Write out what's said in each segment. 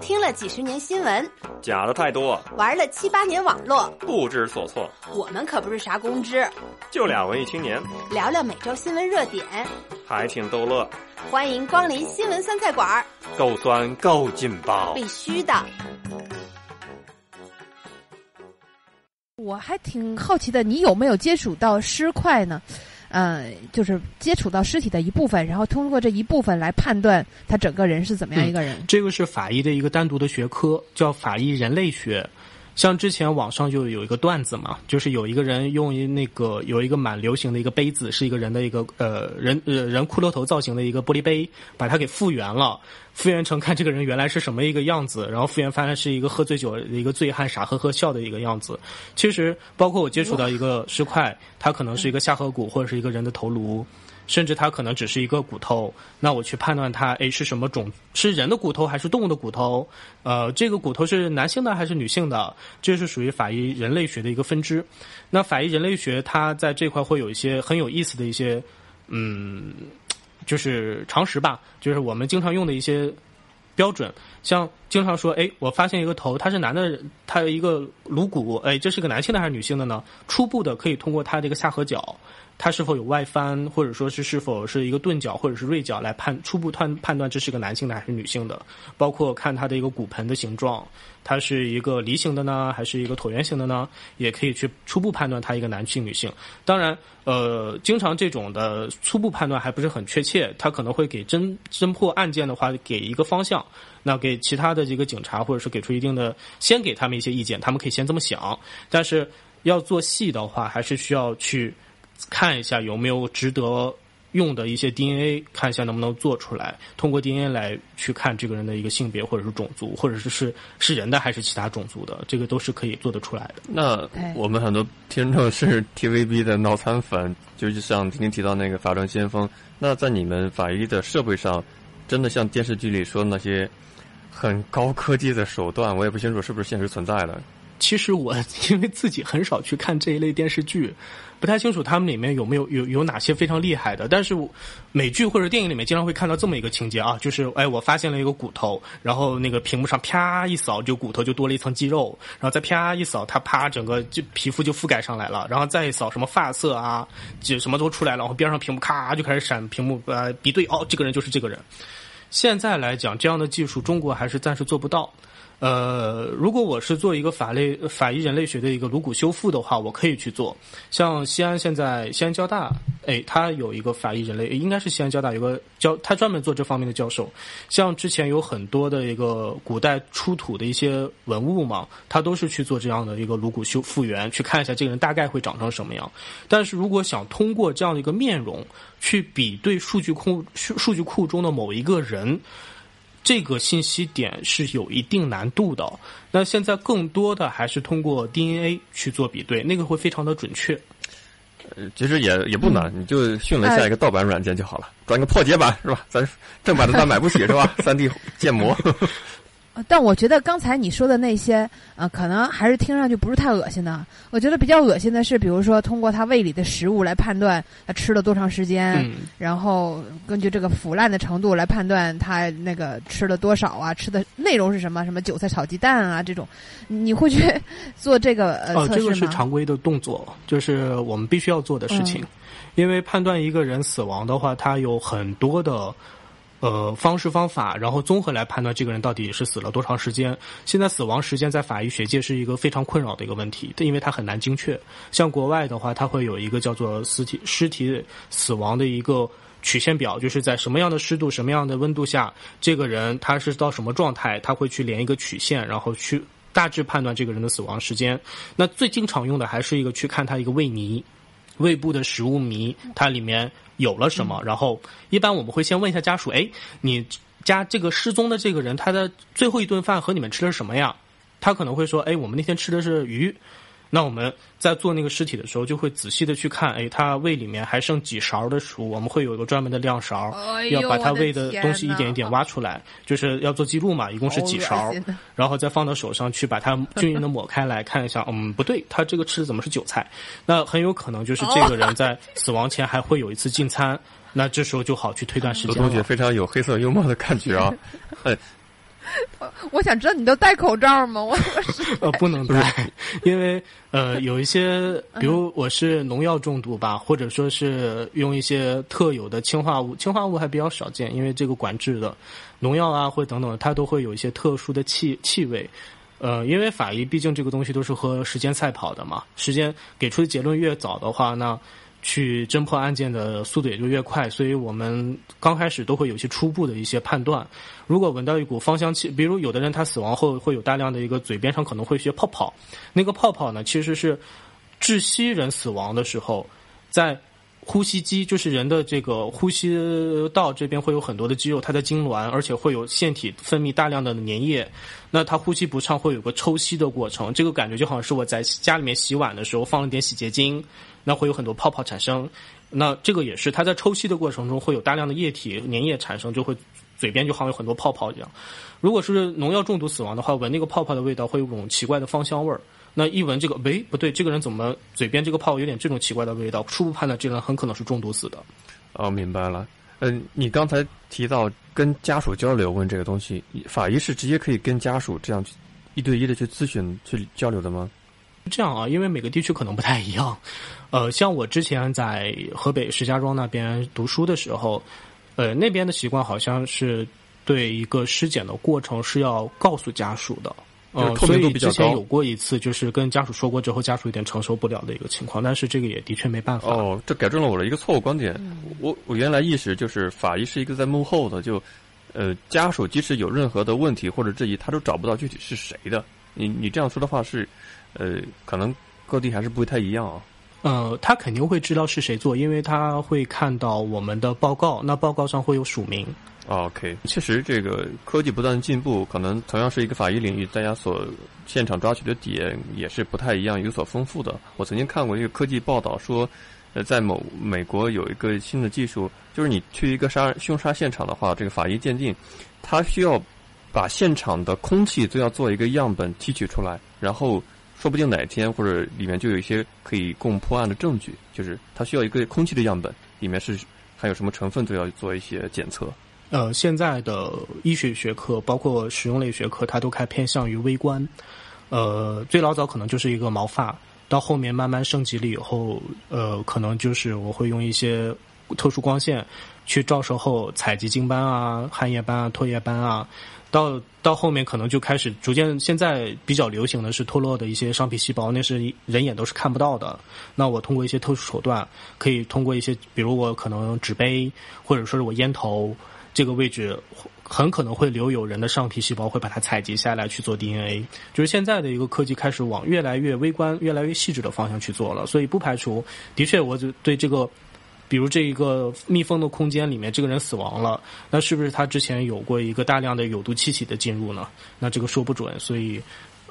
听了几十年新闻，假的太多，玩了七八年网络，不知所措。我们可不是啥公知，就俩文艺青年，聊聊每周新闻热点，还挺逗乐。欢迎光临新闻酸菜馆儿，够酸够劲爆，必须的。我还挺好奇的，你有没有接触到尸块呢？呃，就是接触到尸体的一部分，然后通过这一部分来判断他整个人是怎么样一个人。这个是法医的一个单独的学科，叫法医人类学。像之前网上就有一个段子嘛，就是有一个人用那个有一个蛮流行的一个杯子，是一个人的一个呃人呃人骷髅头造型的一个玻璃杯，把它给复原了，复原成看这个人原来是什么一个样子，然后复原发现是一个喝醉酒的一个醉汉，傻呵呵笑的一个样子。其实包括我接触到一个尸块，它可能是一个下颌骨或者是一个人的头颅。甚至它可能只是一个骨头，那我去判断它，哎，是什么种？是人的骨头还是动物的骨头？呃，这个骨头是男性的还是女性的？这是属于法医人类学的一个分支。那法医人类学它在这块会有一些很有意思的一些，嗯，就是常识吧，就是我们经常用的一些标准，像经常说，哎，我发现一个头，它是男的，它有一个颅骨，哎，这是个男性的还是女性的呢？初步的可以通过它这个下颌角。它是否有外翻，或者说是是否是一个钝角或者是锐角来判初步判判断这是个男性的还是女性的，包括看它的一个骨盆的形状，它是一个梨形的呢，还是一个椭圆形的呢？也可以去初步判断它一个男性女性。当然，呃，经常这种的初步判断还不是很确切，它可能会给侦侦破案件的话给一个方向，那给其他的这个警察或者是给出一定的，先给他们一些意见，他们可以先这么想。但是要做细的话，还是需要去。看一下有没有值得用的一些 DNA，看一下能不能做出来。通过 DNA 来去看这个人的一个性别或者是种族，或者是是是人的还是其他种族的，这个都是可以做得出来的。那我们很多听众是 TVB 的脑残粉，就是像今天提到那个法证先锋。那在你们法医的设备上，真的像电视剧里说那些很高科技的手段，我也不清楚是不是现实存在的。其实我 因为自己很少去看这一类电视剧，不太清楚他们里面有没有有有哪些非常厉害的。但是美剧或者电影里面经常会看到这么一个情节啊，就是哎，我发现了一个骨头，然后那个屏幕上啪一扫，就骨头就多了一层肌肉，然后再啪一扫，它啪整个就皮肤就覆盖上来了，然后再一扫什么发色啊，就什么都出来了，然后边上屏幕咔就开始闪屏幕呃比对，哦，这个人就是这个人。现在来讲，这样的技术中国还是暂时做不到。呃，如果我是做一个法类法医人类学的一个颅骨修复的话，我可以去做。像西安现在西安交大，哎，他有一个法医人类，应该是西安交大有个教，他专门做这方面的教授。像之前有很多的一个古代出土的一些文物嘛，他都是去做这样的一个颅骨修复原，去看一下这个人大概会长成什么样。但是如果想通过这样的一个面容去比对数据库数数据库中的某一个人。这个信息点是有一定难度的。那现在更多的还是通过 DNA 去做比对，那个会非常的准确。呃，其实也也不难，你就训了下一个盗版软件就好了，装一个破解版是吧？咱正版的咱买不起是吧？三 D 建模。但我觉得刚才你说的那些，呃，可能还是听上去不是太恶心的。我觉得比较恶心的是，比如说通过他胃里的食物来判断他吃了多长时间，然后根据这个腐烂的程度来判断他那个吃了多少啊，吃的内容是什么，什么韭菜炒鸡蛋啊这种，你会去 做这个呃？这个是常规的动作，就是我们必须要做的事情，因为判断一个人死亡的话，他有很多的。呃，方式方法，然后综合来判断这个人到底是死了多长时间。现在死亡时间在法医学界是一个非常困扰的一个问题，因为它很难精确。像国外的话，它会有一个叫做尸体尸体死亡的一个曲线表，就是在什么样的湿度、什么样的温度下，这个人他是到什么状态，他会去连一个曲线，然后去大致判断这个人的死亡时间。那最经常用的还是一个去看他一个胃泥。胃部的食物糜，它里面有了什么？然后一般我们会先问一下家属：哎，你家这个失踪的这个人，他的最后一顿饭和你们吃的什么呀？他可能会说：哎，我们那天吃的是鱼。那我们在做那个尸体的时候，就会仔细的去看，哎，他胃里面还剩几勺的食物，我们会有一个专门的量勺，要把他胃的东西一点一点挖出来，就是要做记录嘛，一共是几勺，然后再放到手上去把它均匀的抹开来看一下，嗯，不对，他这个吃的怎么是韭菜？那很有可能就是这个人在死亡前还会有一次进餐，那这时候就好去推断时间。罗同学非常有黑色幽默的感觉啊，哎。我想知道你都戴口罩吗？我呃不能戴，因为呃有一些，比如我是农药中毒吧，或者说是用一些特有的氰化物，氰化物还比较少见，因为这个管制的农药啊或等等，它都会有一些特殊的气气味。呃，因为法医毕竟这个东西都是和时间赛跑的嘛，时间给出的结论越早的话，那。去侦破案件的速度也就越快，所以我们刚开始都会有一些初步的一些判断。如果闻到一股芳香气，比如有的人他死亡后会有大量的一个嘴边上可能会一些泡泡，那个泡泡呢其实是窒息人死亡的时候，在呼吸机，就是人的这个呼吸道这边会有很多的肌肉，它在痉挛，而且会有腺体分泌大量的粘液，那他呼吸不畅会有个抽吸的过程，这个感觉就好像是我在家里面洗碗的时候放了点洗洁精。那会有很多泡泡产生，那这个也是它在抽吸的过程中会有大量的液体粘液产生，就会嘴边就好像有很多泡泡一样。如果是农药中毒死亡的话，闻那个泡泡的味道会有种奇怪的芳香味儿。那一闻这个，喂，不对，这个人怎么嘴边这个泡有点这种奇怪的味道？初步判断这个人很可能是中毒死的。哦，明白了。嗯，你刚才提到跟家属交流问这个东西，法医是直接可以跟家属这样去一对一的去咨询去交流的吗？这样啊，因为每个地区可能不太一样。呃，像我之前在河北石家庄那边读书的时候，呃，那边的习惯好像是对一个尸检的过程是要告诉家属的。呃，所以之前有过一次，就是跟家属说过之后，家属有点承受不了的一个情况。但是这个也的确没办法。哦，这改正了我的一个错误观点。我我原来意识就是法医是一个在幕后的，就呃，家属即使有任何的问题或者质疑，他都找不到具体是谁的。你你这样说的话是。呃，可能各地还是不太一样啊。呃，他肯定会知道是谁做，因为他会看到我们的报告，那报告上会有署名。OK，确实，这个科技不断进步，可能同样是一个法医领域，大家所现场抓取的点也是不太一样，有所丰富的。我曾经看过一个科技报道说，呃，在某美国有一个新的技术，就是你去一个杀凶杀现场的话，这个法医鉴定，他需要把现场的空气都要做一个样本提取出来，然后。说不定哪天或者里面就有一些可以供破案的证据，就是它需要一个空气的样本，里面是含有什么成分都要做一些检测。呃，现在的医学学科，包括实用类学科，它都开偏向于微观。呃，最老早可能就是一个毛发，到后面慢慢升级了以后，呃，可能就是我会用一些特殊光线去照射后采集精斑啊、汗液斑啊、唾液斑啊。到到后面可能就开始逐渐，现在比较流行的是脱落的一些上皮细胞，那是人眼都是看不到的。那我通过一些特殊手段，可以通过一些，比如我可能纸杯，或者说是我烟头这个位置，很可能会留有人的上皮细胞，会把它采集下来去做 DNA。就是现在的一个科技开始往越来越微观、越来越细致的方向去做了，所以不排除，的确，我就对这个。比如这一个密封的空间里面，这个人死亡了，那是不是他之前有过一个大量的有毒气体的进入呢？那这个说不准，所以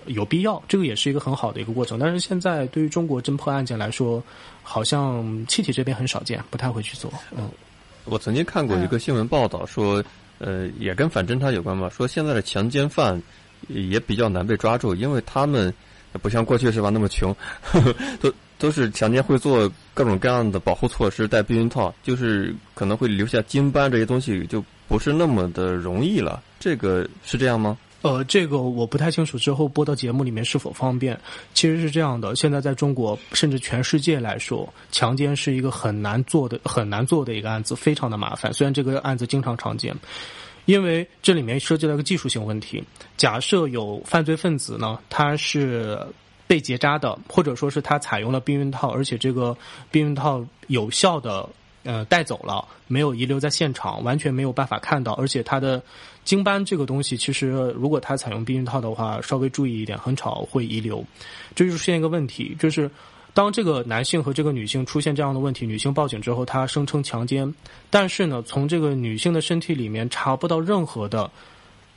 有必要，这个也是一个很好的一个过程。但是现在对于中国侦破案件来说，好像气体这边很少见，不太会去做。嗯，我曾经看过一个新闻报道说，呃，也跟反侦查有关吧，说现在的强奸犯也比较难被抓住，因为他们不像过去是吧那么穷，都。都是强奸会做各种各样的保护措施，戴避孕套，就是可能会留下精斑这些东西，就不是那么的容易了。这个是这样吗？呃，这个我不太清楚，之后播到节目里面是否方便？其实是这样的，现在在中国甚至全世界来说，强奸是一个很难做的、很难做的一个案子，非常的麻烦。虽然这个案子经常常见，因为这里面涉及到一个技术性问题。假设有犯罪分子呢，他是。被结扎的，或者说是他采用了避孕套，而且这个避孕套有效的呃带走了，没有遗留在现场，完全没有办法看到。而且他的精斑这个东西，其实如果他采用避孕套的话，稍微注意一点，很少会遗留。这就出现一个问题，就是当这个男性和这个女性出现这样的问题，女性报警之后，她声称强奸，但是呢，从这个女性的身体里面查不到任何的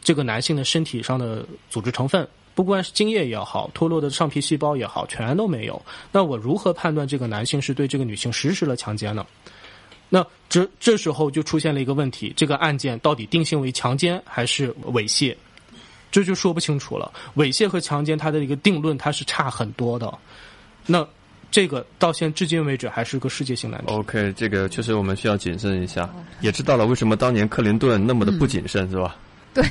这个男性的身体上的组织成分。不管是精液也好，脱落的上皮细胞也好，全都没有。那我如何判断这个男性是对这个女性实施了强奸呢？那这这时候就出现了一个问题：这个案件到底定性为强奸还是猥亵？这就说不清楚了。猥亵和强奸它的一个定论它是差很多的。那这个到现至今为止还是个世界性难题。OK，这个确实我们需要谨慎一下。也知道了为什么当年克林顿那么的不谨慎，是吧？对，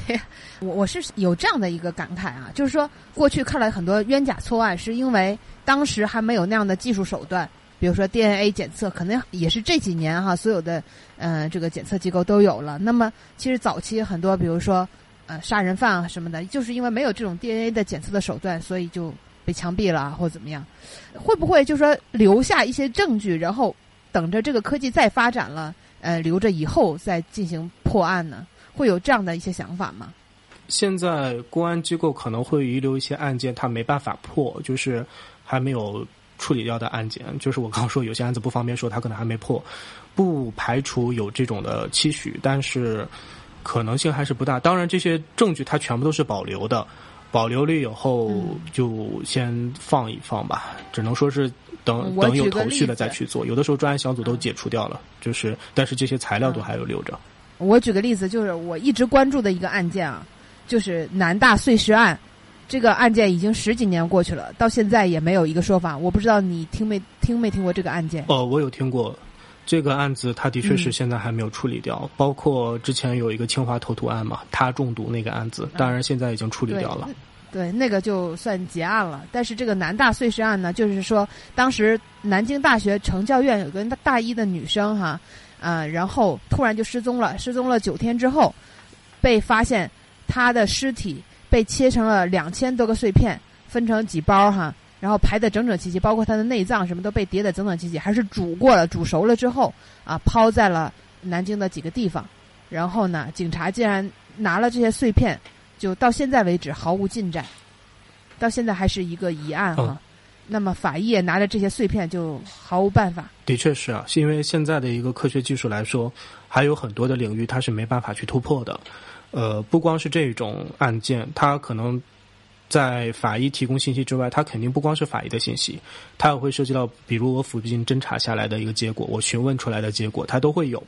我我是有这样的一个感慨啊，就是说过去看来很多冤假错案，是因为当时还没有那样的技术手段，比如说 DNA 检测，可能也是这几年哈，所有的呃这个检测机构都有了。那么其实早期很多，比如说呃杀人犯啊什么的，就是因为没有这种 DNA 的检测的手段，所以就被枪毙了或者怎么样。会不会就说留下一些证据，然后等着这个科技再发展了，呃，留着以后再进行破案呢？会有这样的一些想法吗？现在公安机构可能会遗留一些案件，他没办法破，就是还没有处理掉的案件。就是我刚说有些案子不方便说，他可能还没破，不排除有这种的期许，但是可能性还是不大。当然，这些证据它全部都是保留的，保留了以后就先放一放吧，只能说是等等有头绪了再去做。有的时候专案小组都解除掉了，就是但是这些材料都还有留着。我举个例子，就是我一直关注的一个案件啊，就是南大碎尸案。这个案件已经十几年过去了，到现在也没有一个说法。我不知道你听没听没听过这个案件？哦，我有听过这个案子，它的确是现在还没有处理掉。包括之前有一个清华投毒案嘛，他中毒那个案子，当然现在已经处理掉了。对，那个就算结案了。但是这个南大碎尸案呢，就是说当时南京大学成教院有个大一的女生哈。啊，然后突然就失踪了，失踪了九天之后，被发现他的尸体被切成了两千多个碎片，分成几包哈，然后排的整整齐齐，包括他的内脏什么都被叠的整整齐齐，还是煮过了，煮熟了之后啊，抛在了南京的几个地方。然后呢，警察竟然拿了这些碎片，就到现在为止毫无进展，到现在还是一个疑案哈。那么法医也拿着这些碎片就毫无办法。的确是啊，是因为现在的一个科学技术来说，还有很多的领域它是没办法去突破的。呃，不光是这种案件，它可能在法医提供信息之外，它肯定不光是法医的信息，它也会涉及到，比如我附近侦查下来的一个结果，我询问出来的结果，它都会有。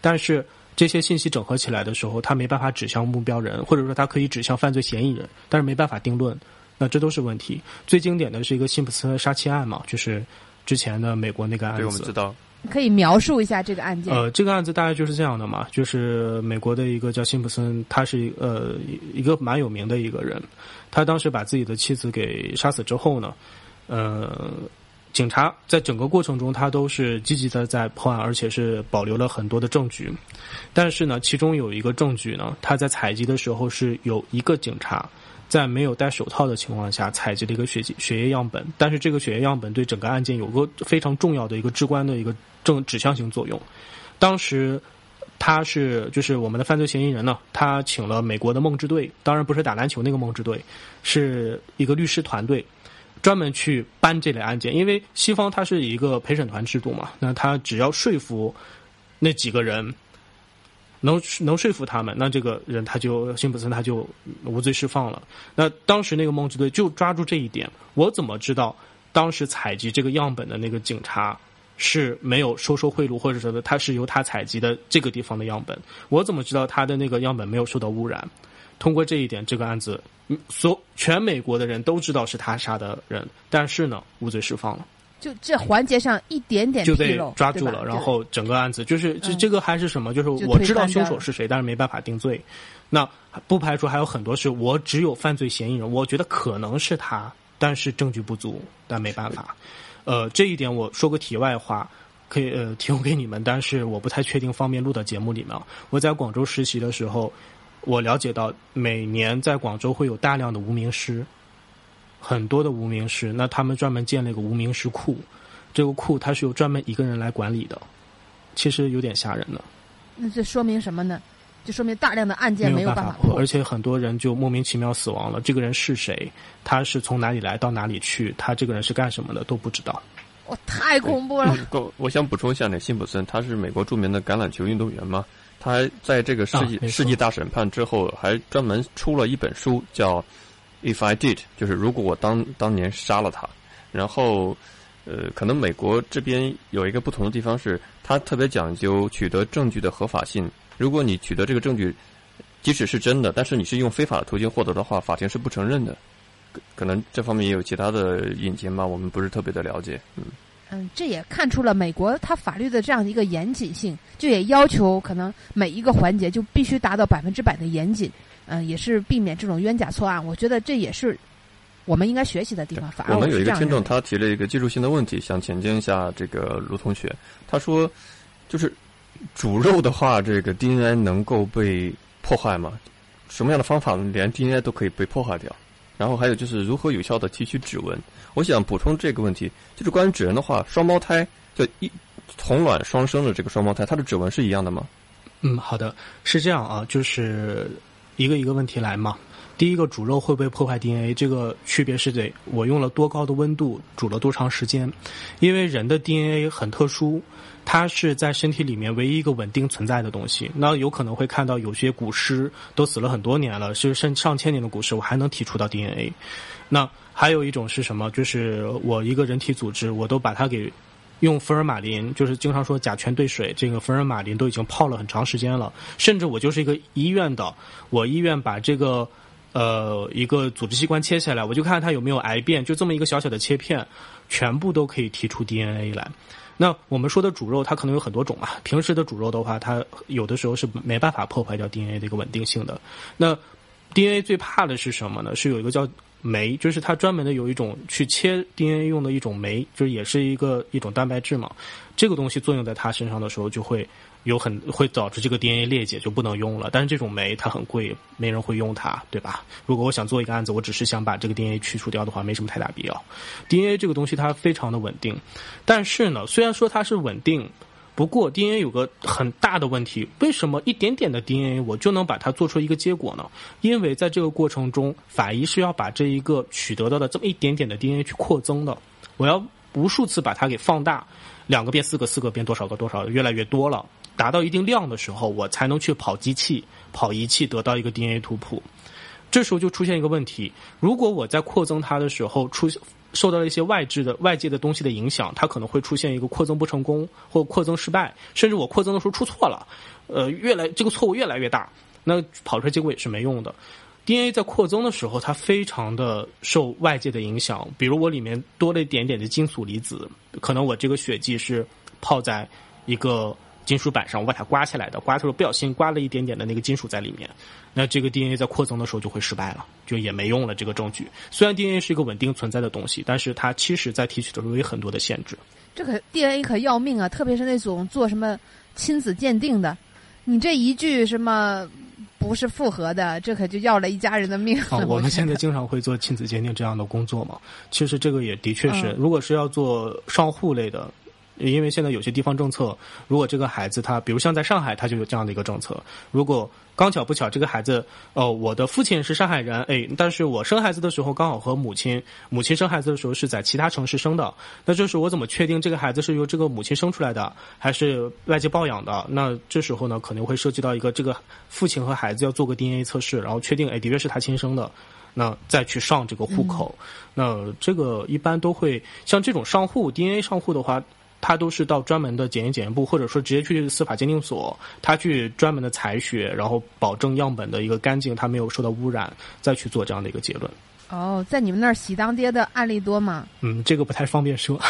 但是这些信息整合起来的时候，它没办法指向目标人，或者说它可以指向犯罪嫌疑人，但是没办法定论。那这都是问题。最经典的是一个辛普森杀妻案嘛，就是之前的美国那个案子。我们知道。可以描述一下这个案件。呃，这个案子大概就是这样的嘛，就是美国的一个叫辛普森，他是呃一个蛮有名的一个人。他当时把自己的妻子给杀死之后呢，呃，警察在整个过程中他都是积极的在破案，而且是保留了很多的证据。但是呢，其中有一个证据呢，他在采集的时候是有一个警察。在没有戴手套的情况下采集了一个血血液样本，但是这个血液样本对整个案件有个非常重要的一个至关的一个正指向性作用。当时他是就是我们的犯罪嫌疑人呢，他请了美国的梦之队，当然不是打篮球那个梦之队，是一个律师团队，专门去搬这类案件。因为西方它是一个陪审团制度嘛，那他只要说服那几个人。能能说服他们，那这个人他就辛普森他就无罪释放了。那当时那个梦之队就抓住这一点，我怎么知道当时采集这个样本的那个警察是没有收受贿赂，或者说他是由他采集的这个地方的样本？我怎么知道他的那个样本没有受到污染？通过这一点，这个案子，所全美国的人都知道是他杀的人，但是呢，无罪释放了。就这环节上一点点就被抓住了，然后整个案子就是这这个还是什么？就是我知道凶手是谁，但是没办法定罪。那不排除还有很多是我只有犯罪嫌疑人，我觉得可能是他，但是证据不足，但没办法。呃，这一点我说个题外话，可以呃提供给你们，但是我不太确定方便录到节目里面。我在广州实习的时候，我了解到每年在广州会有大量的无名尸。很多的无名尸，那他们专门建了一个无名尸库，这个库它是由专门一个人来管理的，其实有点吓人的。那这说明什么呢？就说明大量的案件没有办法破，而且很多人就莫名其妙死亡了。这个人是谁？他是从哪里来到哪里去？他这个人是干什么的都不知道。哇，太恐怖了！我我想补充一下，那辛普森他是美国著名的橄榄球运动员嘛？他在这个世纪世纪大审判之后，还专门出了一本书叫。If I did，就是如果我当当年杀了他，然后，呃，可能美国这边有一个不同的地方是，他特别讲究取得证据的合法性。如果你取得这个证据，即使是真的，但是你是用非法的途径获得的话，法庭是不承认的。可能这方面也有其他的引擎吧，我们不是特别的了解。嗯，嗯，这也看出了美国它法律的这样的一个严谨性，就也要求可能每一个环节就必须达到百分之百的严谨，嗯，也是避免这种冤假错案。我觉得这也是我们应该学习的地方。反而我们有一个听众，他他提了一个技术性的问题，想请教一下这个卢同学。他说，就是煮肉的话，这个 DNA 能够被破坏吗？什么样的方法连 DNA 都可以被破坏掉？然后还有就是如何有效的提取指纹？我想补充这个问题，就是关于指纹的话，双胞胎就一同卵双生的这个双胞胎，它的指纹是一样的吗？嗯，好的，是这样啊，就是一个一个问题来嘛。第一个煮肉会不会破坏 DNA？这个区别是得我用了多高的温度煮了多长时间，因为人的 DNA 很特殊，它是在身体里面唯一一个稳定存在的东西。那有可能会看到有些古尸都死了很多年了，是上上千年的古尸，我还能提出到 DNA。那还有一种是什么？就是我一个人体组织，我都把它给用福尔马林，就是经常说甲醛兑水，这个福尔马林都已经泡了很长时间了。甚至我就是一个医院的，我医院把这个。呃，一个组织器官切下来，我就看它有没有癌变，就这么一个小小的切片，全部都可以提出 DNA 来。那我们说的煮肉，它可能有很多种嘛。平时的煮肉的话，它有的时候是没办法破坏掉 DNA 的一个稳定性的。那 DNA 最怕的是什么呢？是有一个叫酶，就是它专门的有一种去切 DNA 用的一种酶，就是也是一个一种蛋白质嘛。这个东西作用在它身上的时候，就会。有很会导致这个 DNA 裂解就不能用了，但是这种酶它很贵，没人会用它，对吧？如果我想做一个案子，我只是想把这个 DNA 去除掉的话，没什么太大必要。DNA 这个东西它非常的稳定，但是呢，虽然说它是稳定，不过 DNA 有个很大的问题，为什么一点点的 DNA 我就能把它做出一个结果呢？因为在这个过程中，法医是要把这一个取得到的这么一点点的 DNA 去扩增的，我要无数次把它给放大，两个变四个，四个变多少个多少，越来越多了。达到一定量的时候，我才能去跑机器、跑仪器得到一个 DNA 图谱。这时候就出现一个问题：如果我在扩增它的时候出现受到了一些外置的外界的东西的影响，它可能会出现一个扩增不成功或扩增失败，甚至我扩增的时候出错了，呃，越来这个错误越来越大，那跑出来结果也是没用的。DNA 在扩增的时候，它非常的受外界的影响，比如我里面多了一点点的金属离子，可能我这个血迹是泡在一个。金属板上，我把它刮下来的，刮的时候不小心刮了一点点的那个金属在里面，那这个 DNA 在扩增的时候就会失败了，就也没用了。这个证据虽然 DNA 是一个稳定存在的东西，但是它其实在提取的时候有很多的限制。这可 DNA 可要命啊！特别是那种做什么亲子鉴定的，你这一句什么不是复合的，这可就要了一家人的命。我们现在经常会做亲子鉴定这样的工作嘛，其实这个也的确是，如果是要做上户类的。因为现在有些地方政策，如果这个孩子他，比如像在上海，他就有这样的一个政策。如果刚巧不巧，这个孩子，哦，我的父亲是上海人，哎，但是我生孩子的时候刚好和母亲，母亲生孩子的时候是在其他城市生的，那就是我怎么确定这个孩子是由这个母亲生出来的，还是外界抱养的？那这时候呢，可能会涉及到一个这个父亲和孩子要做个 DNA 测试，然后确定，哎，的确是他亲生的，那再去上这个户口。那这个一般都会像这种上户 DNA 上户的话。他都是到专门的检验检验部，或者说直接去司法鉴定所，他去专门的采血，然后保证样本的一个干净，他没有受到污染，再去做这样的一个结论。哦，在你们那儿喜当爹的案例多吗？嗯，这个不太方便说。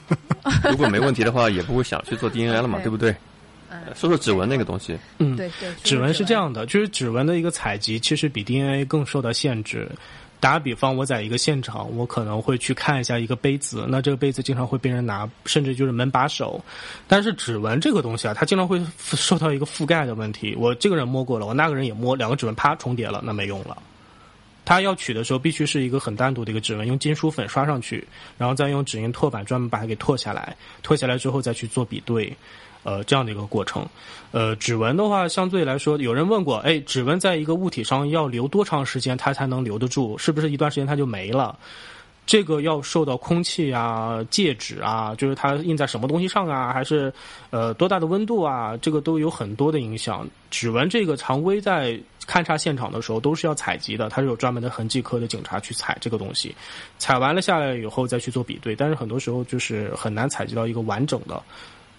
如果没问题的话，也不会想去做 DNA 了嘛，对不对？说说指纹那个东西。嗯，对对，指纹是这样的，就是指纹的一个采集，其实比 DNA 更受到限制。打比方，我在一个现场，我可能会去看一下一个杯子，那这个杯子经常会被人拿，甚至就是门把手。但是指纹这个东西啊，它经常会受到一个覆盖的问题。我这个人摸过了，我那个人也摸，两个指纹啪重叠了，那没用了。他要取的时候，必须是一个很单独的一个指纹，用金属粉刷上去，然后再用指印拓板专门把它给拓下来，拓下来之后再去做比对。呃，这样的一个过程，呃，指纹的话，相对来说，有人问过，哎，指纹在一个物体上要留多长时间，它才能留得住？是不是一段时间它就没了？这个要受到空气啊、介质啊，就是它印在什么东西上啊，还是呃多大的温度啊，这个都有很多的影响。指纹这个常规在勘察现场的时候都是要采集的，它是有专门的痕迹科的警察去采这个东西，采完了下来以后再去做比对，但是很多时候就是很难采集到一个完整的。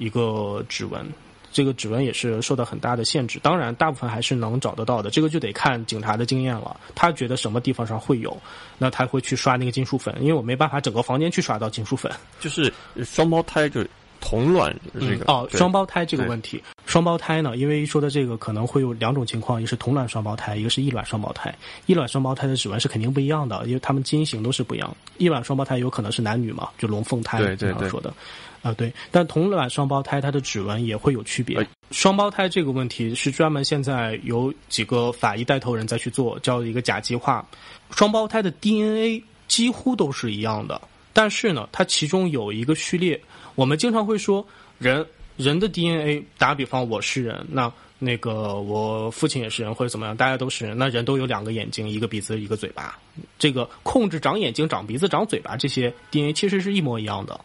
一个指纹，这个指纹也是受到很大的限制。当然，大部分还是能找得到的，这个就得看警察的经验了。他觉得什么地方上会有，那他会去刷那个金属粉，因为我没办法整个房间去刷到金属粉。就是双胞胎就。同卵这个哦，双胞胎这个问题，双胞胎呢，因为说的这个可能会有两种情况，一个是同卵双胞胎，一个是异卵双胞胎。异卵双胞胎的指纹是肯定不一样的，因为他们基因型都是不一样。异卵双胞胎有可能是男女嘛，就龙凤胎对对对说的啊，对。但同卵双胞胎它的指纹也会有区别。双胞胎这个问题是专门现在有几个法医带头人在去做，叫一个甲基化。双胞胎的 DNA 几乎都是一样的，但是呢，它其中有一个序列。我们经常会说，人人的 DNA，打比方，我是人，那那个我父亲也是人，或者怎么样，大家都是人，那人都有两个眼睛，一个鼻子，一个嘴巴，这个控制长眼睛、长鼻子、长嘴巴这些 DNA 其实是一模一样的，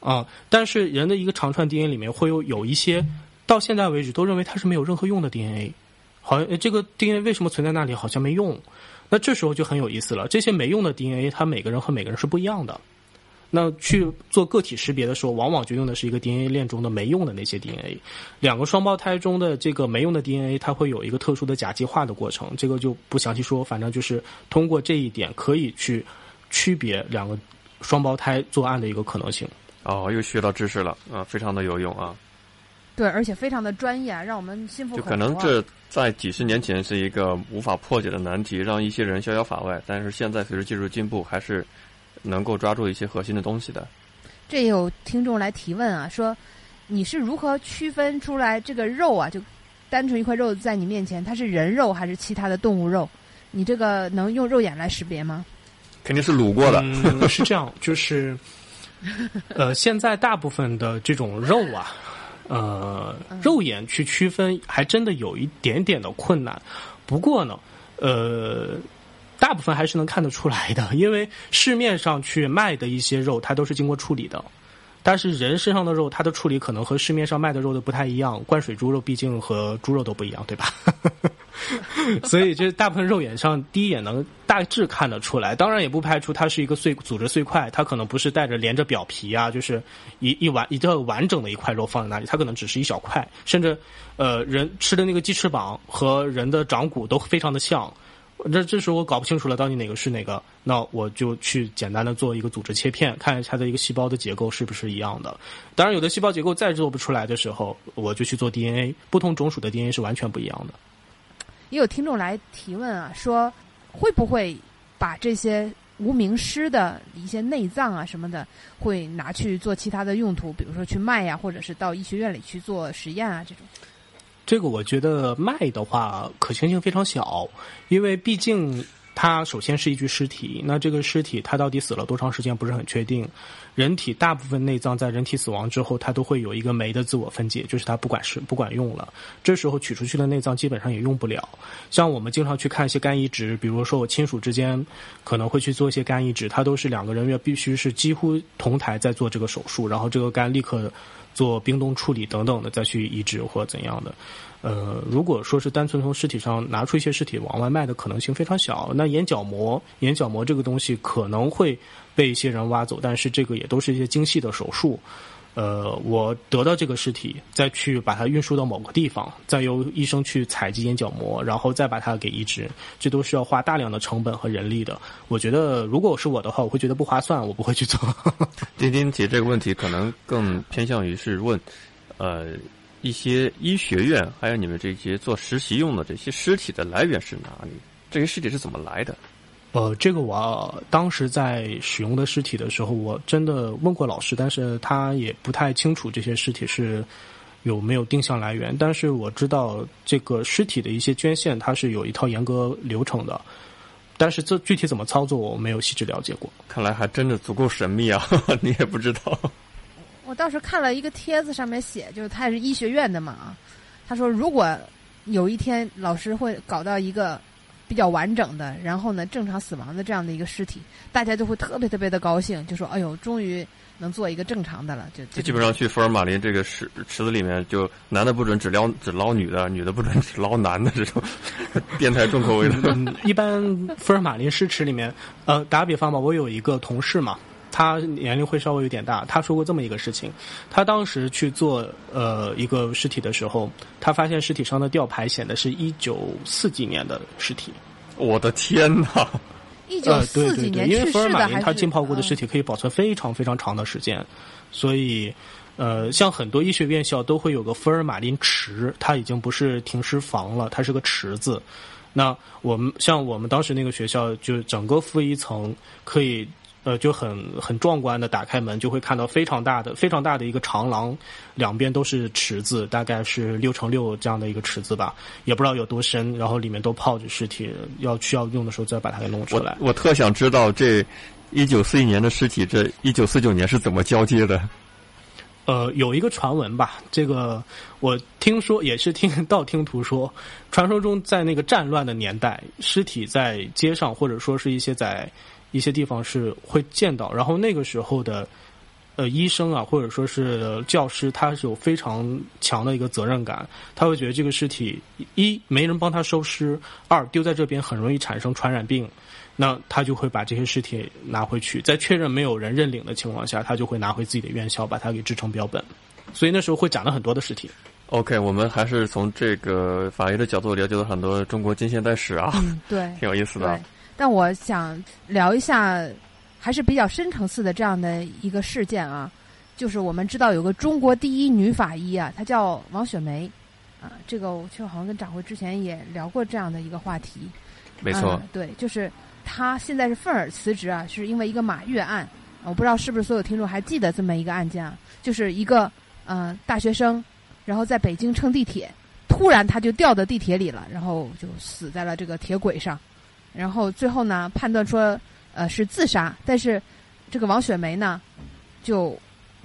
啊，但是人的一个长串 DNA 里面会有有一些，到现在为止都认为它是没有任何用的 DNA，好像这个 DNA 为什么存在那里，好像没用，那这时候就很有意思了，这些没用的 DNA，它每个人和每个人是不一样的。那去做个体识别的时候，往往就用的是一个 DNA 链中的没用的那些 DNA。两个双胞胎中的这个没用的 DNA，它会有一个特殊的甲基化的过程，这个就不详细说。反正就是通过这一点，可以去区别两个双胞胎作案的一个可能性。哦，又学到知识了啊，非常的有用啊。对，而且非常的专业，让我们心服就可能这在几十年前是一个无法破解的难题，让一些人逍遥法外。但是现在随着技术进步，还是。能够抓住一些核心的东西的，这有听众来提问啊，说你是如何区分出来这个肉啊？就单纯一块肉在你面前，它是人肉还是其他的动物肉？你这个能用肉眼来识别吗？肯定是卤过的。是这样，就是 呃，现在大部分的这种肉啊，呃，肉眼去区分还真的有一点点的困难。不过呢，呃。大部分还是能看得出来的，因为市面上去卖的一些肉，它都是经过处理的。但是人身上的肉，它的处理可能和市面上卖的肉都不太一样。灌水猪肉毕竟和猪肉都不一样，对吧？所以这大部分肉眼上第一眼能大致看得出来。当然也不排除它是一个碎组织碎块，它可能不是带着连着表皮啊，就是一一完一个完整的一块肉放在那里，它可能只是一小块。甚至呃，人吃的那个鸡翅膀和人的掌骨都非常的像。这这时候我搞不清楚了，到底哪个是哪个？那我就去简单的做一个组织切片，看一下它的一个细胞的结构是不是一样的。当然，有的细胞结构再做不出来的时候，我就去做 DNA。不同种属的 DNA 是完全不一样的。也有听众来提问啊，说会不会把这些无名尸的一些内脏啊什么的，会拿去做其他的用途，比如说去卖呀，或者是到医学院里去做实验啊这种？这个我觉得卖的话可行性非常小，因为毕竟它首先是一具尸体，那这个尸体它到底死了多长时间不是很确定。人体大部分内脏在人体死亡之后，它都会有一个酶的自我分解，就是它不管是不管用了，这时候取出去的内脏基本上也用不了。像我们经常去看一些肝移植，比如说我亲属之间可能会去做一些肝移植，它都是两个人员必须是几乎同台在做这个手术，然后这个肝立刻。做冰冻处理等等的，再去移植或怎样的，呃，如果说是单纯从尸体上拿出一些尸体往外卖的可能性非常小。那眼角膜，眼角膜这个东西可能会被一些人挖走，但是这个也都是一些精细的手术。呃，我得到这个尸体，再去把它运输到某个地方，再由医生去采集眼角膜，然后再把它给移植，这都需要花大量的成本和人力的。我觉得，如果是我的话，我会觉得不划算，我不会去做。丁丁提这个问题，可能更偏向于是问，呃，一些医学院，还有你们这些做实习用的这些尸体的来源是哪里？这些尸体是怎么来的？呃，这个我当时在使用的尸体的时候，我真的问过老师，但是他也不太清楚这些尸体是有没有定向来源。但是我知道这个尸体的一些捐献，它是有一套严格流程的。但是这具体怎么操作，我没有细致了解过。看来还真的足够神秘啊！你也不知道。我当时看了一个帖子，上面写，就是他也是医学院的嘛。他说，如果有一天老师会搞到一个。比较完整的，然后呢，正常死亡的这样的一个尸体，大家就会特别特别的高兴，就说：“哎呦，终于能做一个正常的了。”就就基本上去福尔马林这个池池子里面，就男的不准只撩只捞女的，女的不准只捞男的这种 变态重口味的。一般福尔马林尸池里面，呃，打个比方吧，我有一个同事嘛，他年龄会稍微有点大。他说过这么一个事情：他当时去做呃一个尸体的时候，他发现尸体上的吊牌显的是一九四几年的尸体。我的天哪！一九四几年去世的，因为福尔马林它浸泡过的尸体可以保存非常非常长的时间，所以。呃，像很多医学院校都会有个福尔马林池，它已经不是停尸房了，它是个池子。那我们像我们当时那个学校，就整个负一层可以，呃，就很很壮观的打开门，就会看到非常大的、非常大的一个长廊，两边都是池子，大概是六乘六这样的一个池子吧，也不知道有多深，然后里面都泡着尸体，要需要用的时候再把它给弄出来。我我特想知道这一九四一年的尸体，这一九四九年是怎么交接的？呃，有一个传闻吧，这个我听说也是听 道听途说，传说中在那个战乱的年代，尸体在街上或者说是一些在一些地方是会见到，然后那个时候的呃医生啊或者说是教师，他是有非常强的一个责任感，他会觉得这个尸体一没人帮他收尸，二丢在这边很容易产生传染病。那他就会把这些尸体拿回去，在确认没有人认领的情况下，他就会拿回自己的院校，把它给制成标本。所以那时候会展了很多的尸体。OK，我们还是从这个法医的角度了解了很多中国近现代史啊，对，挺有意思的。但我想聊一下，还是比较深层次的这样的一个事件啊，就是我们知道有个中国第一女法医啊，她叫王雪梅啊，这个我就好像跟掌柜之前也聊过这样的一个话题。没错，对，就是。她现在是愤而辞职啊，是因为一个马月案，我不知道是不是所有听众还记得这么一个案件啊？就是一个呃大学生，然后在北京乘地铁，突然他就掉到地铁里了，然后就死在了这个铁轨上，然后最后呢判断说呃是自杀，但是这个王雪梅呢就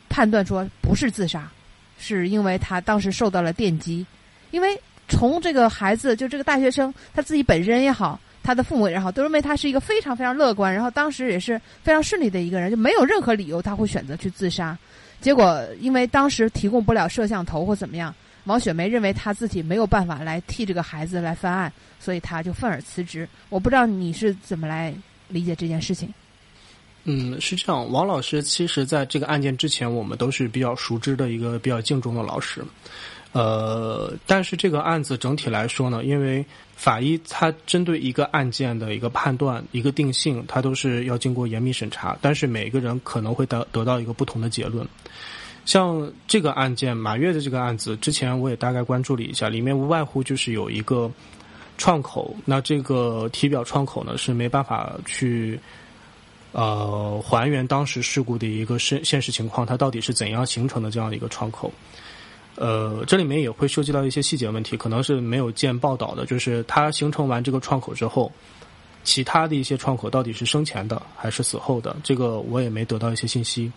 判断说不是自杀，是因为他当时受到了电击，因为从这个孩子就这个大学生他自己本身也好。他的父母也好，都认为他是一个非常非常乐观，然后当时也是非常顺利的一个人，就没有任何理由他会选择去自杀。结果因为当时提供不了摄像头或怎么样，王雪梅认为他自己没有办法来替这个孩子来翻案，所以他就愤而辞职。我不知道你是怎么来理解这件事情。嗯，是这样。王老师其实在这个案件之前，我们都是比较熟知的一个比较敬重的老师。呃，但是这个案子整体来说呢，因为。法医他针对一个案件的一个判断、一个定性，他都是要经过严密审查。但是每个人可能会得得到一个不同的结论。像这个案件，马月的这个案子，之前我也大概关注了一下，里面无外乎就是有一个创口，那这个体表创口呢是没办法去呃还原当时事故的一个现现实情况，它到底是怎样形成的这样的一个创口。呃，这里面也会涉及到一些细节问题，可能是没有见报道的。就是它形成完这个创口之后，其他的一些创口到底是生前的还是死后的，这个我也没得到一些信息。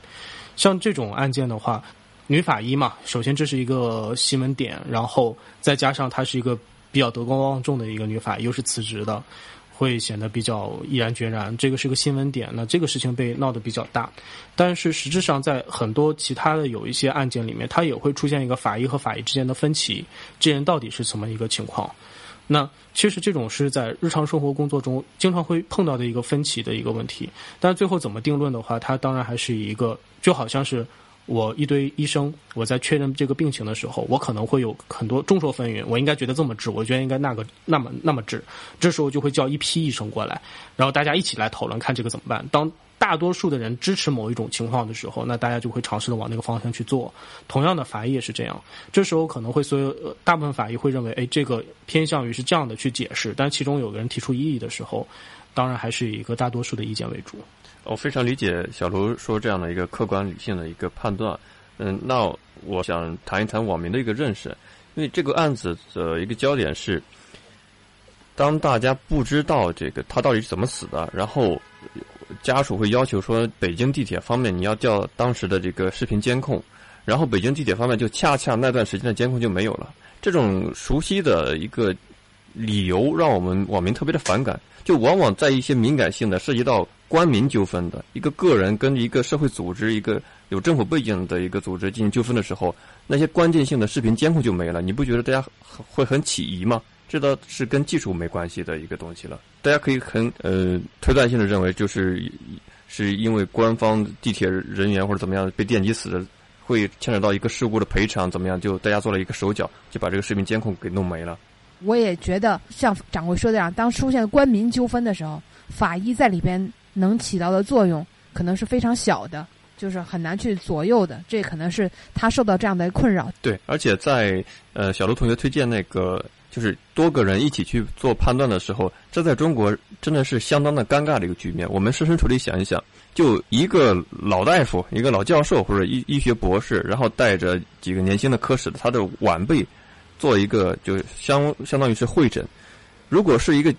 像这种案件的话，女法医嘛，首先这是一个新闻点，然后再加上她是一个比较德高望重的一个女法医，又是辞职的。会显得比较毅然决然，这个是个新闻点。那这个事情被闹得比较大，但是实质上在很多其他的有一些案件里面，它也会出现一个法医和法医之间的分歧，这人到底是怎么一个情况？那其实这种是在日常生活工作中经常会碰到的一个分歧的一个问题。但最后怎么定论的话，它当然还是一个就好像是。我一堆医生，我在确认这个病情的时候，我可能会有很多众说纷纭。我应该觉得这么治，我觉得应该那个那么那么治。这时候就会叫一批医生过来，然后大家一起来讨论看这个怎么办。当大多数的人支持某一种情况的时候，那大家就会尝试的往那个方向去做。同样的，法医也是这样。这时候可能会所有大部分法医会认为，哎，这个偏向于是这样的去解释。但其中有个人提出异议的时候，当然还是以一个大多数的意见为主。我非常理解小卢说这样的一个客观理性的一个判断，嗯，那我想谈一谈网民的一个认识，因为这个案子的一个焦点是，当大家不知道这个他到底是怎么死的，然后家属会要求说北京地铁方面你要调当时的这个视频监控，然后北京地铁方面就恰恰那段时间的监控就没有了，这种熟悉的一个理由让我们网民特别的反感。就往往在一些敏感性的、涉及到官民纠纷的一个个人跟一个社会组织、一个有政府背景的一个组织进行纠纷的时候，那些关键性的视频监控就没了。你不觉得大家会很起疑吗？这倒是跟技术没关系的一个东西了。大家可以很呃推断性的认为，就是是因为官方地铁人员或者怎么样被电击死的，会牵扯到一个事故的赔偿怎么样？就大家做了一个手脚，就把这个视频监控给弄没了。我也觉得像掌柜说的这样，当出现官民纠纷的时候，法医在里边能起到的作用可能是非常小的。就是很难去左右的，这可能是他受到这样的困扰。对，而且在呃小卢同学推荐那个，就是多个人一起去做判断的时候，这在中国真的是相当的尴尬的一个局面。我们设身处地想一想，就一个老大夫、一个老教授或者医医学博士，然后带着几个年轻的科室的他的晚辈，做一个就相相当于是会诊。如果是一个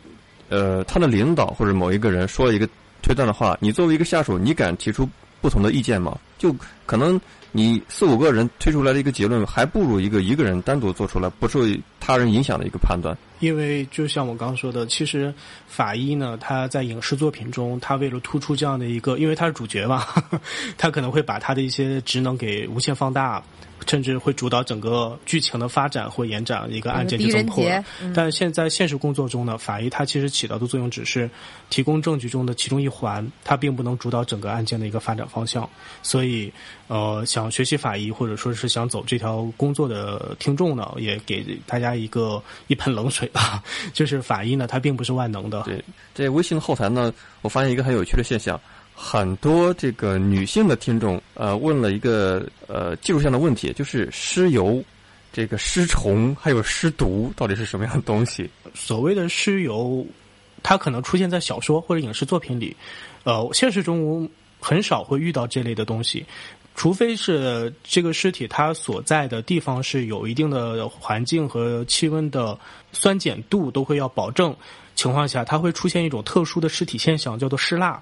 呃他的领导或者某一个人说一个推断的话，你作为一个下属，你敢提出？不同的意见吗，就可能你四五个人推出来的一个结论，还不如一个一个人单独做出来不受他人影响的一个判断。因为就像我刚刚说的，其实法医呢，他在影视作品中，他为了突出这样的一个，因为他是主角嘛，他可能会把他的一些职能给无限放大。甚至会主导整个剧情的发展或延展，一个案件就这么破。但是现在现实工作中呢，法医它其实起到的作用只是提供证据中的其中一环，它并不能主导整个案件的一个发展方向。所以，呃，想学习法医或者说是想走这条工作的听众呢，也给大家一个一盆冷水吧。就是法医呢，它并不是万能的。对，在微信的后台呢，我发现一个很有趣的现象。很多这个女性的听众，呃，问了一个呃技术性的问题，就是尸油、这个尸虫还有尸毒到底是什么样的东西？所谓的尸油，它可能出现在小说或者影视作品里，呃，现实中很少会遇到这类的东西，除非是这个尸体它所在的地方是有一定的环境和气温的酸碱度都会要保证情况下，它会出现一种特殊的尸体现象，叫做尸蜡。